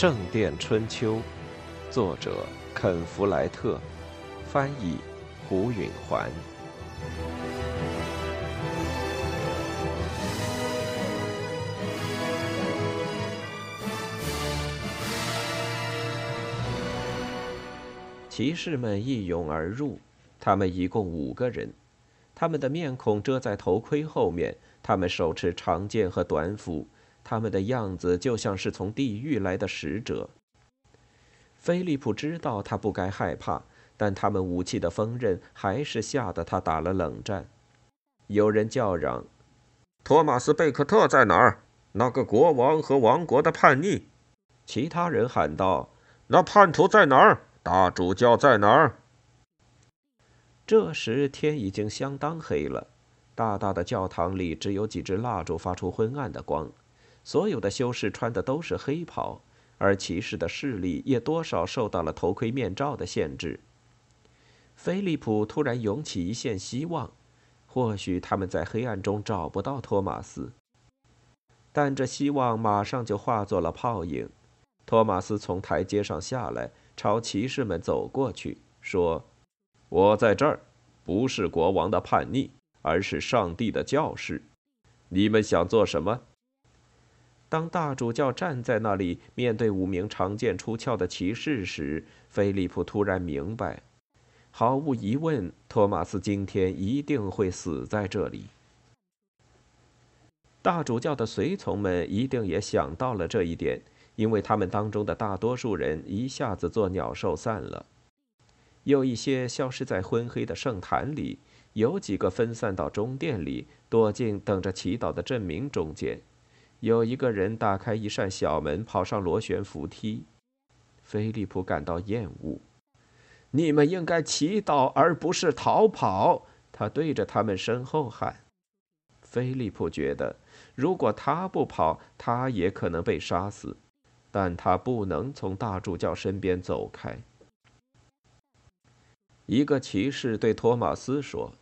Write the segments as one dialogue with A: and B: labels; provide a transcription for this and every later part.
A: 圣殿春秋》，作者肯·弗莱特，翻译胡允环。骑士们一涌而入，他们一共五个人，他们的面孔遮在头盔后面，他们手持长剑和短斧，他们的样子就像是从地狱来的使者。菲利普知道他不该害怕，但他们武器的锋刃还是吓得他打了冷战。有人叫嚷：“托马斯·贝克特在哪儿？那个国王和王国的叛逆！”其他人喊道：“那叛徒在哪儿？”大主教在哪儿？这时天已经相当黑了，大大的教堂里只有几支蜡烛发出昏暗的光。所有的修士穿的都是黑袍，而骑士的视力也多少受到了头盔面罩的限制。菲利普突然涌起一线希望，或许他们在黑暗中找不到托马斯。但这希望马上就化作了泡影。托马斯从台阶上下来。朝骑士们走过去，说：“我在这儿，不是国王的叛逆，而是上帝的教士。你们想做什么？”当大主教站在那里，面对五名长剑出鞘的骑士时，菲利普突然明白：毫无疑问，托马斯今天一定会死在这里。大主教的随从们一定也想到了这一点。因为他们当中的大多数人一下子作鸟兽散了，有一些消失在昏黑的圣坛里，有几个分散到中殿里，躲进等着祈祷的镇民中间。有一个人打开一扇小门，跑上螺旋扶梯。菲利普感到厌恶。你们应该祈祷，而不是逃跑。他对着他们身后喊。菲利普觉得，如果他不跑，他也可能被杀死。但他不能从大主教身边走开。一个骑士对托马斯说：“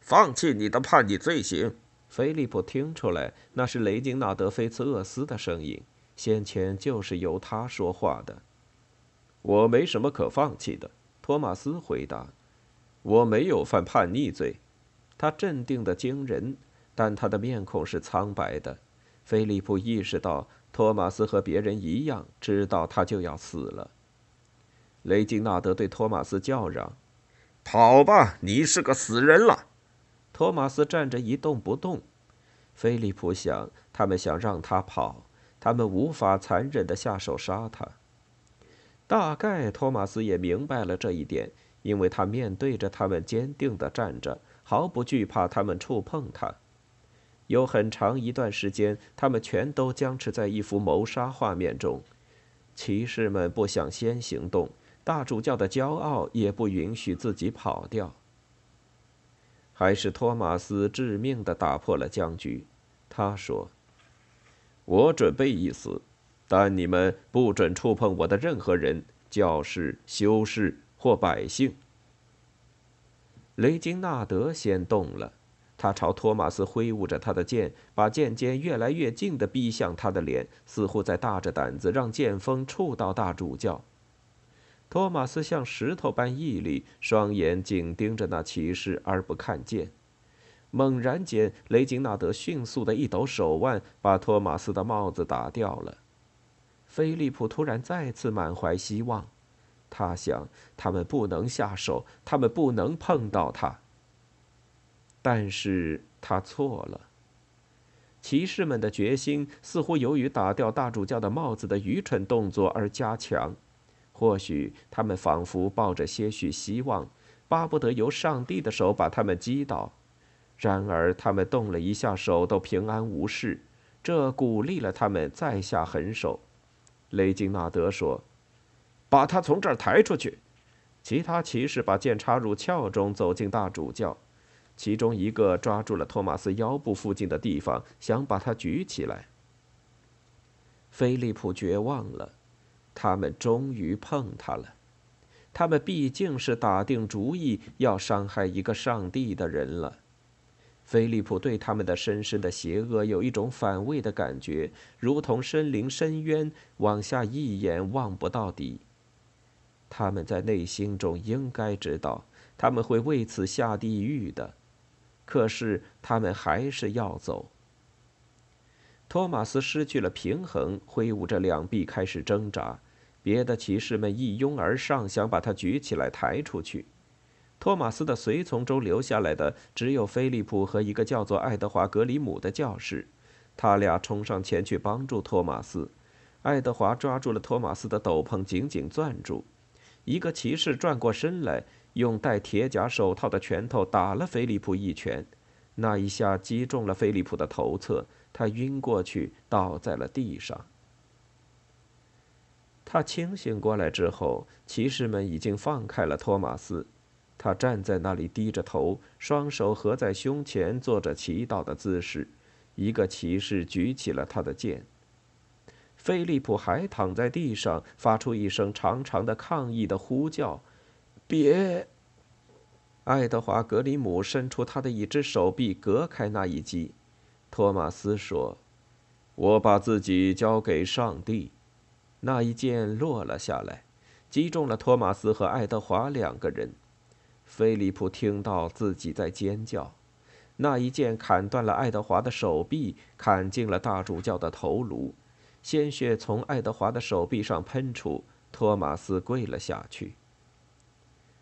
A: 放弃你的叛逆罪行。”菲利普听出来，那是雷金纳德·菲茨厄斯的声音，先前就是由他说话的。我没什么可放弃的，托马斯回答：“我没有犯叛逆罪。”他镇定的惊人，但他的面孔是苍白的。菲利普意识到。托马斯和别人一样，知道他就要死了。雷金纳德对托马斯叫嚷：“跑吧，你是个死人了！”托马斯站着一动不动。菲利普想，他们想让他跑，他们无法残忍地下手杀他。大概托马斯也明白了这一点，因为他面对着他们坚定地站着，毫不惧怕他们触碰他。有很长一段时间，他们全都僵持在一幅谋杀画面中。骑士们不想先行动，大主教的骄傲也不允许自己跑掉。还是托马斯致命的打破了僵局。他说：“我准备一死，但你们不准触碰我的任何人，教士、修士或百姓。”雷金纳德先动了。他朝托马斯挥舞着他的剑，把剑尖越来越近的逼向他的脸，似乎在大着胆子让剑锋触到大主教。托马斯像石头般屹立，双眼紧盯着那骑士而不看见。猛然间，雷金纳德迅速的一抖手腕，把托马斯的帽子打掉了。菲利普突然再次满怀希望，他想：他们不能下手，他们不能碰到他。但是他错了。骑士们的决心似乎由于打掉大主教的帽子的愚蠢动作而加强，或许他们仿佛抱着些许希望，巴不得由上帝的手把他们击倒。然而他们动了一下手都平安无事，这鼓励了他们再下狠手。雷金纳德说：“把他从这儿抬出去。”其他骑士把剑插入鞘中，走进大主教。其中一个抓住了托马斯腰部附近的地方，想把他举起来。菲利普绝望了，他们终于碰他了。他们毕竟是打定主意要伤害一个上帝的人了。菲利普对他们的深深的邪恶有一种反胃的感觉，如同身临深渊，往下一眼望不到底。他们在内心中应该知道，他们会为此下地狱的，可是他们还是要走。托马斯失去了平衡，挥舞着两臂开始挣扎。别的骑士们一拥而上，想把他举起来抬出去。托马斯的随从中留下来的只有菲利普和一个叫做爱德华·格里姆的教士，他俩冲上前去帮助托马斯。爱德华抓住了托马斯的斗篷，紧紧攥住。一个骑士转过身来，用戴铁甲手套的拳头打了菲利普一拳，那一下击中了菲利普的头侧，他晕过去，倒在了地上。他清醒过来之后，骑士们已经放开了托马斯。他站在那里，低着头，双手合在胸前，做着祈祷的姿势。一个骑士举起了他的剑。菲利普还躺在地上，发出一声长长的抗议的呼叫：“别！”爱德华·格里姆伸出他的一只手臂，隔开那一击。托马斯说：“我把自己交给上帝。”那一剑落了下来，击中了托马斯和爱德华两个人。菲利普听到自己在尖叫。那一剑砍断了爱德华的手臂，砍进了大主教的头颅，鲜血从爱德华的手臂上喷出。托马斯跪了下去。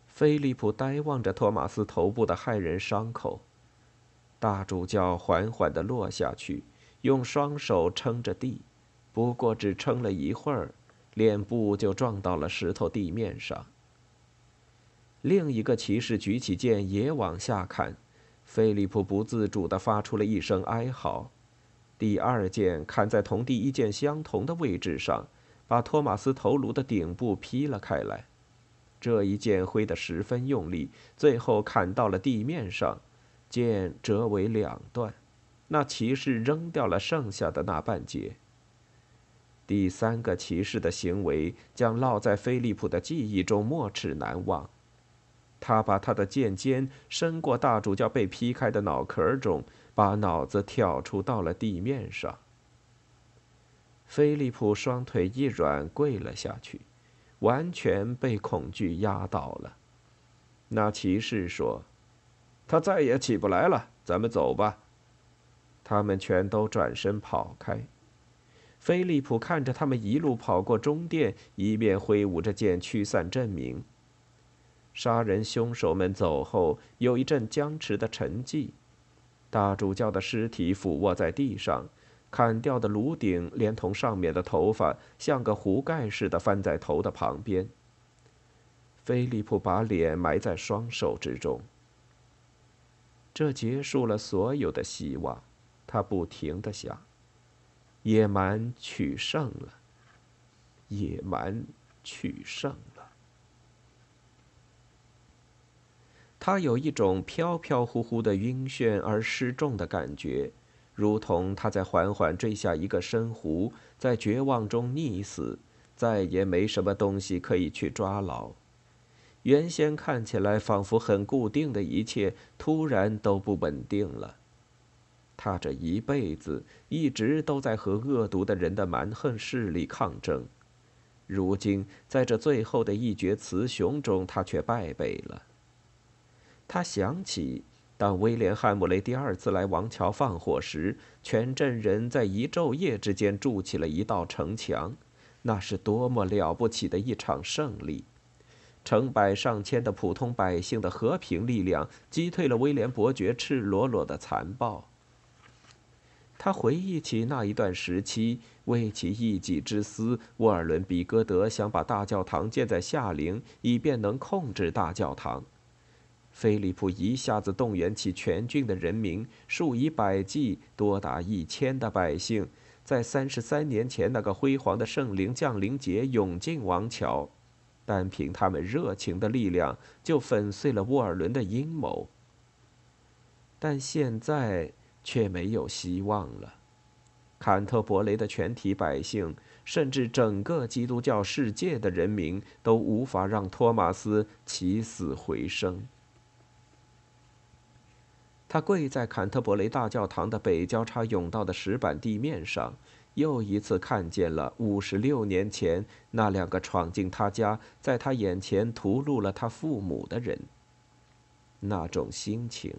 A: 菲利普呆望着托马斯头部的骇人伤口。大主教缓缓地落下去，用双手撑着地。不过只撑了一会儿，脸部就撞到了石头地面上。另一个骑士举起剑也往下砍，菲利普不自主地发出了一声哀嚎。第二剑砍在同第一剑相同的位置上，把托马斯头颅的顶部劈了开来。这一剑挥得十分用力，最后砍到了地面上，剑折为两段。那骑士扔掉了剩下的那半截。第三个骑士的行为将烙在菲利普的记忆中，没齿难忘。他把他的剑尖伸过大主教被劈开的脑壳中，把脑子挑出到了地面上。菲利普双腿一软，跪了下去，完全被恐惧压倒了。那骑士说：“他再也起不来了，咱们走吧。”他们全都转身跑开。菲利普看着他们一路跑过中殿，一面挥舞着剑驱散镇民。杀人凶手们走后，有一阵僵持的沉寂。大主教的尸体俯卧在地上，砍掉的颅顶连同上面的头发，像个壶盖似的翻在头的旁边。菲利普把脸埋在双手之中。这结束了所有的希望，他不停地想。野蛮取胜了，野蛮取胜了。他有一种飘飘忽忽的晕眩而失重的感觉，如同他在缓缓坠下一个深湖，在绝望中溺死，再也没什么东西可以去抓牢。原先看起来仿佛很固定的一切，突然都不稳定了。他这一辈子一直都在和恶毒的人的蛮横势力抗争，如今在这最后的一决雌雄中，他却败北了。他想起，当威廉·汉姆雷第二次来王桥放火时，全镇人在一昼夜之间筑起了一道城墙，那是多么了不起的一场胜利！成百上千的普通百姓的和平力量击退了威廉伯爵赤裸裸的残暴。他回忆起那一段时期，为其一己之私，沃尔伦·比戈德想把大教堂建在夏陵，以便能控制大教堂。菲利普一下子动员起全郡的人民，数以百计、多达一千的百姓，在三十三年前那个辉煌的圣灵降临节涌进王桥，单凭他们热情的力量，就粉碎了沃尔伦的阴谋。但现在。却没有希望了。坎特伯雷的全体百姓，甚至整个基督教世界的人民，都无法让托马斯起死回生。他跪在坎特伯雷大教堂的北交叉甬道的石板地面上，又一次看见了五十六年前那两个闯进他家，在他眼前屠戮了他父母的人。那种心情，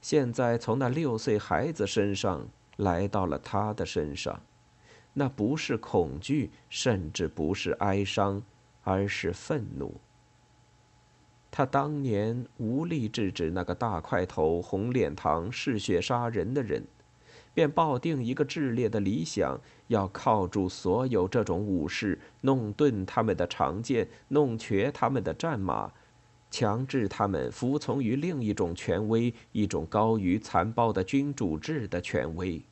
A: 现在从那六岁孩子身上来到了他的身上。那不是恐惧，甚至不是哀伤，而是愤怒。他当年无力制止那个大块头、红脸膛、嗜血杀人的人，便抱定一个炽烈的理想：要铐住所有这种武士，弄钝他们的长剑，弄瘸他们的战马，强制他们服从于另一种权威，一种高于残暴的君主制的权威。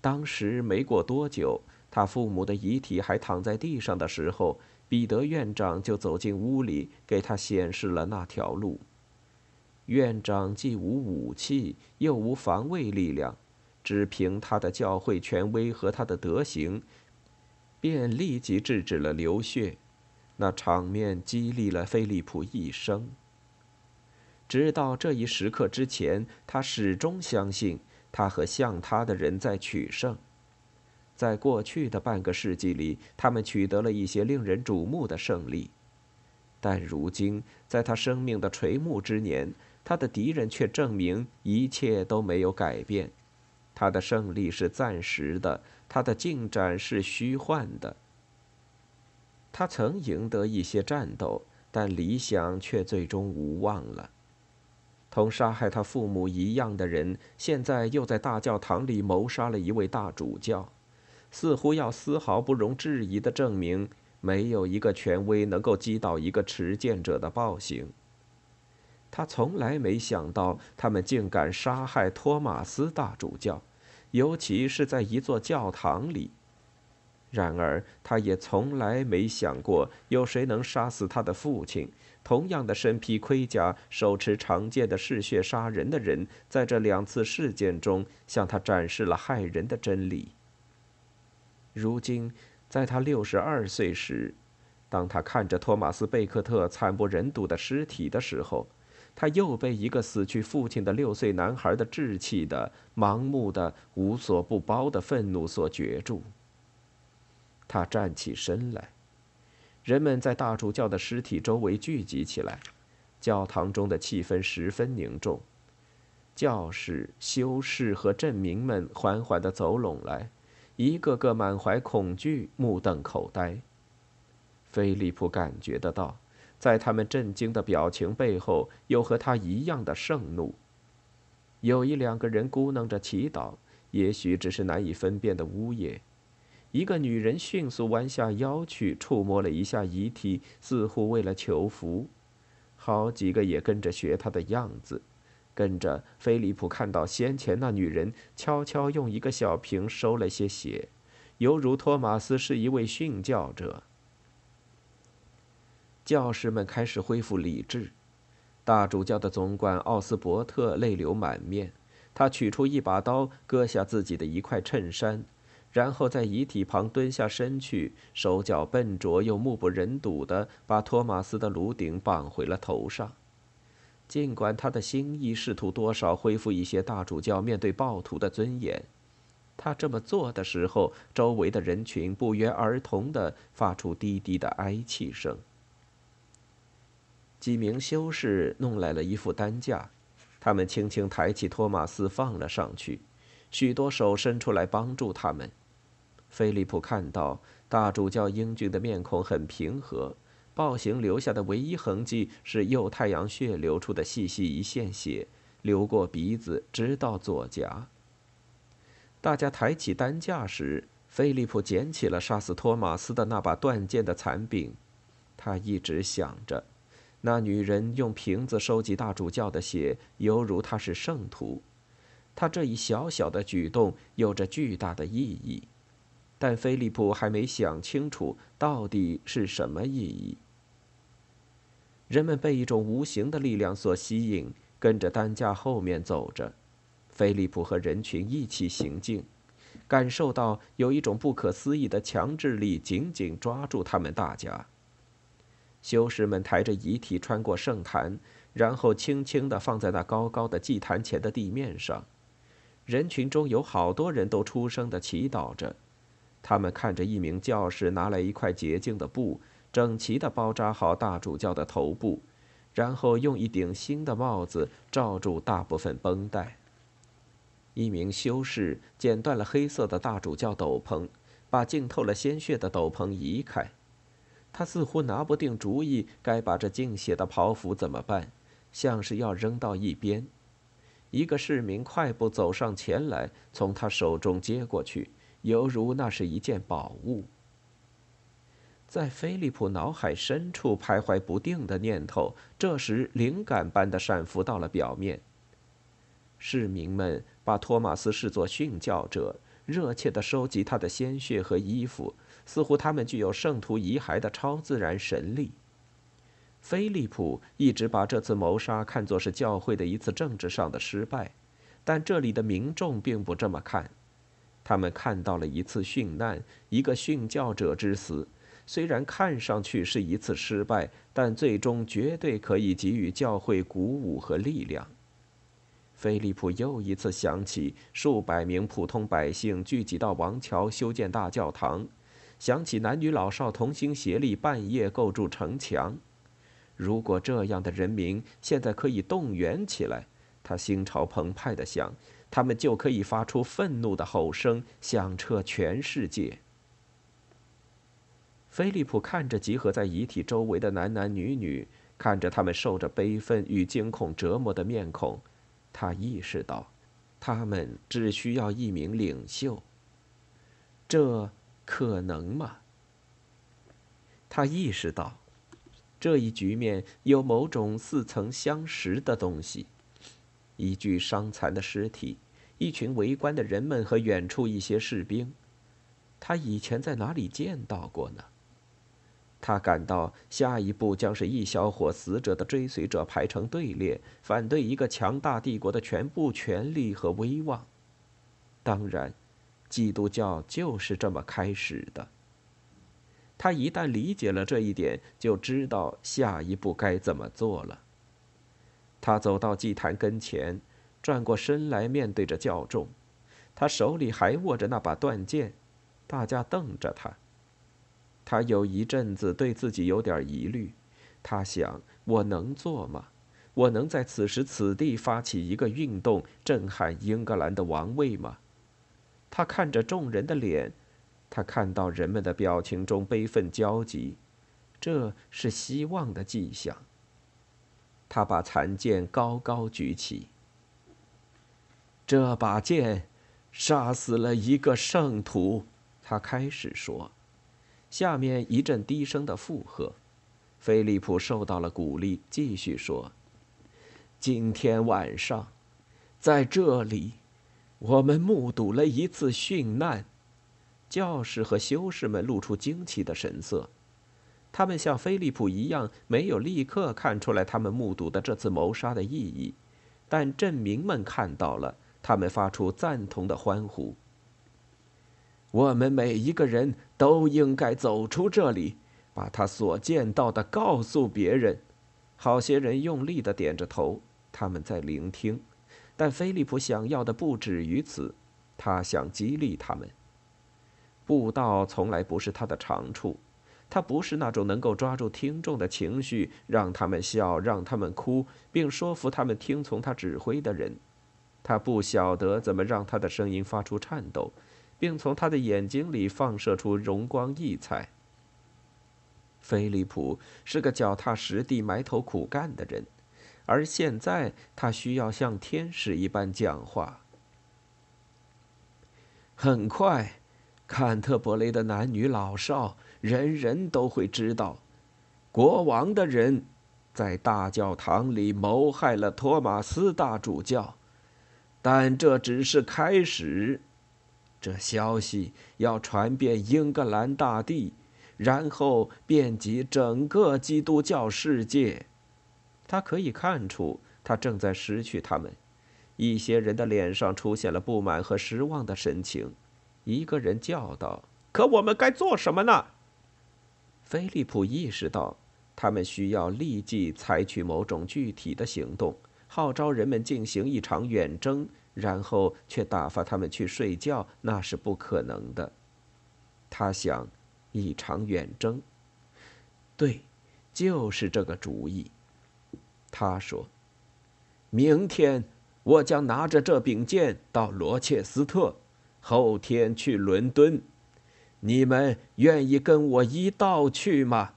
A: 当时没过多久，他父母的遗体还躺在地上的时候，彼得院长就走进屋里，给他显示了那条路。院长既无武器，又无防卫力量，只凭他的教会权威和他的德行，便立即制止了流血。那场面激励了菲利普一生。直到这一时刻之前，他始终相信。他和像他的人在取胜，在过去的半个世纪里，他们取得了一些令人瞩目的胜利，但如今在他生命的垂暮之年，他的敌人却证明一切都没有改变。他的胜利是暂时的，他的进展是虚幻的。他曾赢得一些战斗，但理想却最终无望了。同杀害他父母一样的人，现在又在大教堂里谋杀了一位大主教，似乎要丝毫不容置疑地证明，没有一个权威能够击倒一个持剑者的暴行。他从来没想到，他们竟敢杀害托马斯大主教，尤其是在一座教堂里。然而，他也从来没想过，有谁能杀死他的父亲。同样的身披盔甲、手持长剑的嗜血杀人的人，在这两次事件中向他展示了害人的真理。如今，在他六十二岁时，当他看着托马斯·贝克特惨不忍睹的尸体的时候，他又被一个死去父亲的六岁男孩的稚气的、盲目的、无所不包的愤怒所攫住。他站起身来。人们在大主教的尸体周围聚集起来，教堂中的气氛十分凝重。教士、修士和镇民们缓缓地走拢来，一个个满怀恐惧，目瞪口呆。菲利普感觉得到，在他们震惊的表情背后，有和他一样的盛怒。有一两个人咕哝着祈祷，也许只是难以分辨的呜咽。一个女人迅速弯下腰去，触摸了一下遗体，似乎为了求福。好几个也跟着学她的样子。跟着，菲利普看到先前那女人悄悄用一个小瓶收了些血，犹如托马斯是一位训教者。教师们开始恢复理智。大主教的总管奥斯伯特泪流满面，他取出一把刀，割下自己的一块衬衫。然后在遗体旁蹲下身去，手脚笨拙又目不忍睹地把托马斯的颅顶绑回了头上。尽管他的心意试图多少恢复一些大主教面对暴徒的尊严，他这么做的时候，周围的人群不约而同地发出低低的哀泣声。几名修士弄来了一副担架，他们轻轻抬起托马斯放了上去，许多手伸出来帮助他们。菲利普看到大主教英俊的面孔很平和，暴行留下的唯一痕迹是右太阳穴流出的细细一线血，流过鼻子直到左颊。大家抬起担架时，菲利普捡起了杀死托马斯的那把断剑的残柄，他一直想着，那女人用瓶子收集大主教的血，犹如他是圣徒，他这一小小的举动有着巨大的意义。但菲利普还没想清楚到底是什么意义。人们被一种无形的力量所吸引，跟着担架后面走着。菲利普和人群一起行进，感受到有一种不可思议的强制力紧紧抓住他们大家。修士们抬着遗体穿过圣坛，然后轻轻地放在那高高的祭坛前的地面上。人群中有好多人都出声地祈祷着，他们看着一名教士拿来一块洁净的布，整齐地包扎好大主教的头部，然后用一顶新的帽子罩住大部分绷带。一名修士剪断了黑色的大主教斗篷，把浸透了鲜血的斗篷移开。他似乎拿不定主意该把这净血的袍服怎么办，像是要扔到一边。一个市民快步走上前来，从他手中接过去，犹如那是一件宝物。在菲利普脑海深处徘徊不定的念头，这时灵感般的闪浮到了表面。市民们把托马斯视作殉教者，热切地收集他的鲜血和衣服，似乎他们具有圣徒遗骸的超自然神力。菲利普一直把这次谋杀看作是教会的一次政治上的失败，但这里的民众并不这么看。他们看到了一次殉难，一个殉教者之死，虽然看上去是一次失败，但最终绝对可以给予教会鼓舞和力量。菲利普又一次想起数百名普通百姓聚集到王桥修建大教堂，想起男女老少同心协力半夜构筑城墙。如果这样的人民现在可以动员起来，他心潮澎湃地想，他们就可以发出愤怒的吼声，响彻全世界。菲利普看着集合在遗体周围的男男女女，看着他们受着悲愤与惊恐折磨的面孔。他意识到，他们只需要一名领袖。这可能吗？他意识到，这一局面有某种似曾相识的东西：一具伤残的尸体，一群围观的人们和远处一些士兵。他以前在哪里见到过呢？他感到下一步将是一小伙死者的追随者排成队列，反对一个强大帝国的全部权力和威望。当然，基督教就是这么开始的。他一旦理解了这一点，就知道下一步该怎么做了。他走到祭坛跟前，转过身来面对着教众，他手里还握着那把断剑，大家瞪着他。他有一阵子对自己有点疑虑，他想：我能做吗？我能在此时此地发起一个运动，震撼英格兰的王位吗？他看着众人的脸，他看到人们的表情中悲愤交集，这是希望的迹象。他把残剑高高举起，这把剑杀死了一个圣徒。他开始说。下面一阵低声的附和，菲利普受到了鼓励，继续说：“今天晚上，在这里，我们目睹了一次殉难。”教士和修士们露出惊奇的神色，他们像菲利普一样，没有立刻看出来他们目睹的这次谋杀的意义，但镇民们看到了，他们发出赞同的欢呼。我们每一个人都应该走出这里，把他所见到的告诉别人。好些人用力地点着头，他们在聆听。但菲利普想要的不止于此，他想激励他们。布道从来不是他的长处，他不是那种能够抓住听众的情绪，让他们笑，让他们哭，并说服他们听从他指挥的人。他不晓得怎么让他的声音发出颤抖。并从他的眼睛里放射出荣光异彩。菲利普是个脚踏实地、埋头苦干的人，而现在他需要像天使一般讲话。很快，坎特伯雷的男女老少，人人都会知道，国王的人在大教堂里谋害了托马斯大主教，但这只是开始。这消息要传遍英格兰大地，然后遍及整个基督教世界。他可以看出，他正在失去他们。一些人的脸上出现了不满和失望的神情。一个人叫道：“可我们该做什么呢？”菲利普意识到，他们需要立即采取某种具体的行动，号召人们进行一场远征，然后却打发他们去睡觉，那是不可能的。他想，一场远征。对，就是这个主意。他说：“明天我将拿着这柄剑到罗切斯特，后天去伦敦。你们愿意跟我一道去吗？”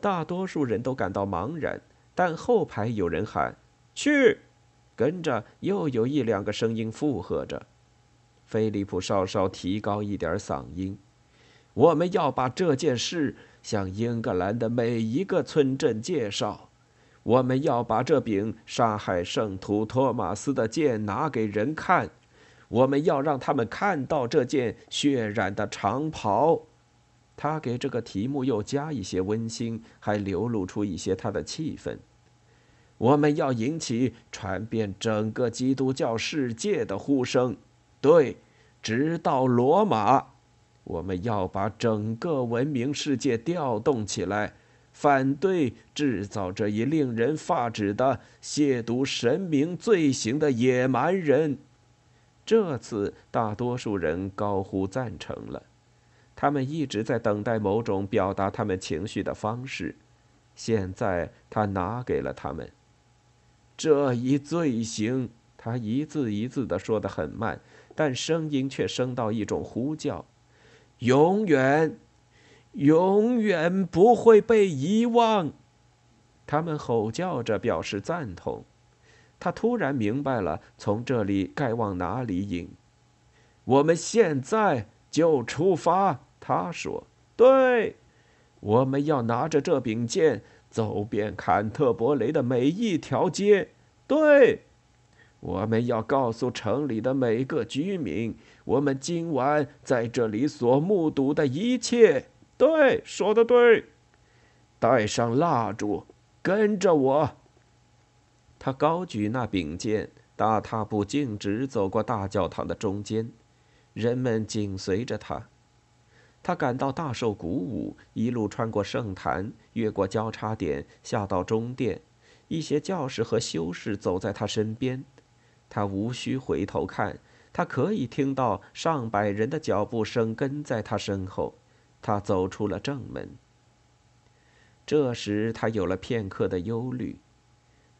A: 大多数人都感到茫然，但后排有人喊：“去！”跟着又有一两个声音附和着。菲利普稍稍提高一点嗓音：“我们要把这件事向英格兰的每一个村镇介绍。我们要把这柄杀害圣徒托马斯的剑拿给人看。我们要让他们看到这件血染的长袍。”他给这个题目又加一些温馨，还流露出一些他的气氛。我们要引起传遍整个基督教世界的呼声，对，直到罗马。我们要把整个文明世界调动起来，反对制造这一令人发指的亵渎神明罪行的野蛮人。这次，大多数人高呼赞成了。他们一直在等待某种表达他们情绪的方式，现在他拿给了他们这一罪行。他一字一字的说得很慢，但声音却升到一种呼叫：“永远，永远不会被遗忘。”他们吼叫着表示赞同。他突然明白了，从这里该往哪里引。我们现在就出发。他说：“对，我们要拿着这柄剑走遍坎特伯雷的每一条街。对，我们要告诉城里的每个居民，我们今晚在这里所目睹的一切。对，说的对。带上蜡烛，跟着我。”他高举那柄剑，大踏步径直走过大教堂的中间，人们紧随着他。他感到大受鼓舞，一路穿过圣坛，越过交叉点，下到中殿。一些教士和修士走在他身边，他无需回头看，他可以听到上百人的脚步声跟在他身后。他走出了正门。这时，他有了片刻的忧虑，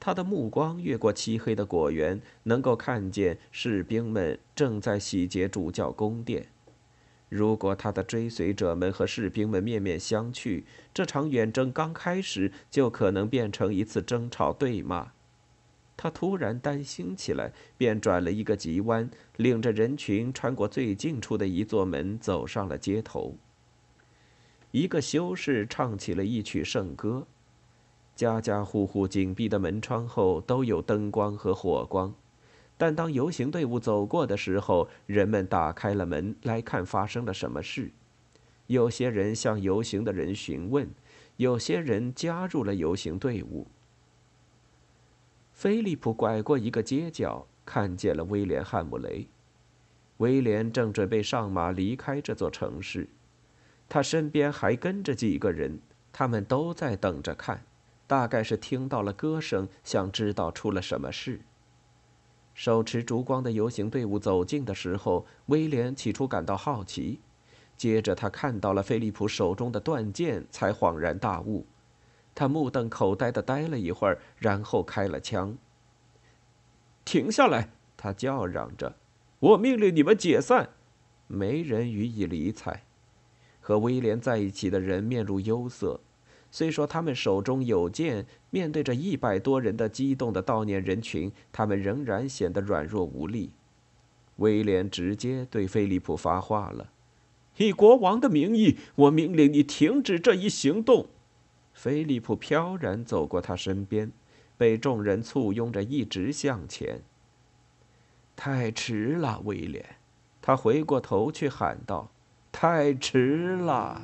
A: 他的目光越过漆黑的果园，能够看见士兵们正在洗劫主教宫殿。如果他的追随者们和士兵们面面相觑，这场远征刚开始就可能变成一次争吵对骂。他突然担心起来，便转了一个急弯，领着人群穿过最近处的一座门，走上了街头。一个修士唱起了一曲圣歌，家家户户紧闭的门窗后都有灯光和火光。但当游行队伍走过的时候，人们打开了门来看发生了什么事。有些人向游行的人询问，有些人加入了游行队伍。菲利普拐过一个街角，看见了威廉·汉姆雷。威廉正准备上马离开这座城市，他身边还跟着几个人，他们都在等着看，大概是听到了歌声，想知道出了什么事。手持烛光的游行队伍走近的时候，威廉起初感到好奇，接着他看到了菲利普手中的断剑，才恍然大悟。他目瞪口呆的呆了一会儿，然后开了枪。停下来！他叫嚷着：“我命令你们解散！”没人予以理睬。和威廉在一起的人面露忧色。虽说他们手中有剑，面对着一百多人的激动的悼念人群，他们仍然显得软弱无力。威廉直接对菲利普发话了：“以国王的名义，我命令你停止这一行动。”菲利普飘然走过他身边，被众人簇拥着一直向前。太迟了，威廉！他回过头去喊道：“太迟了！”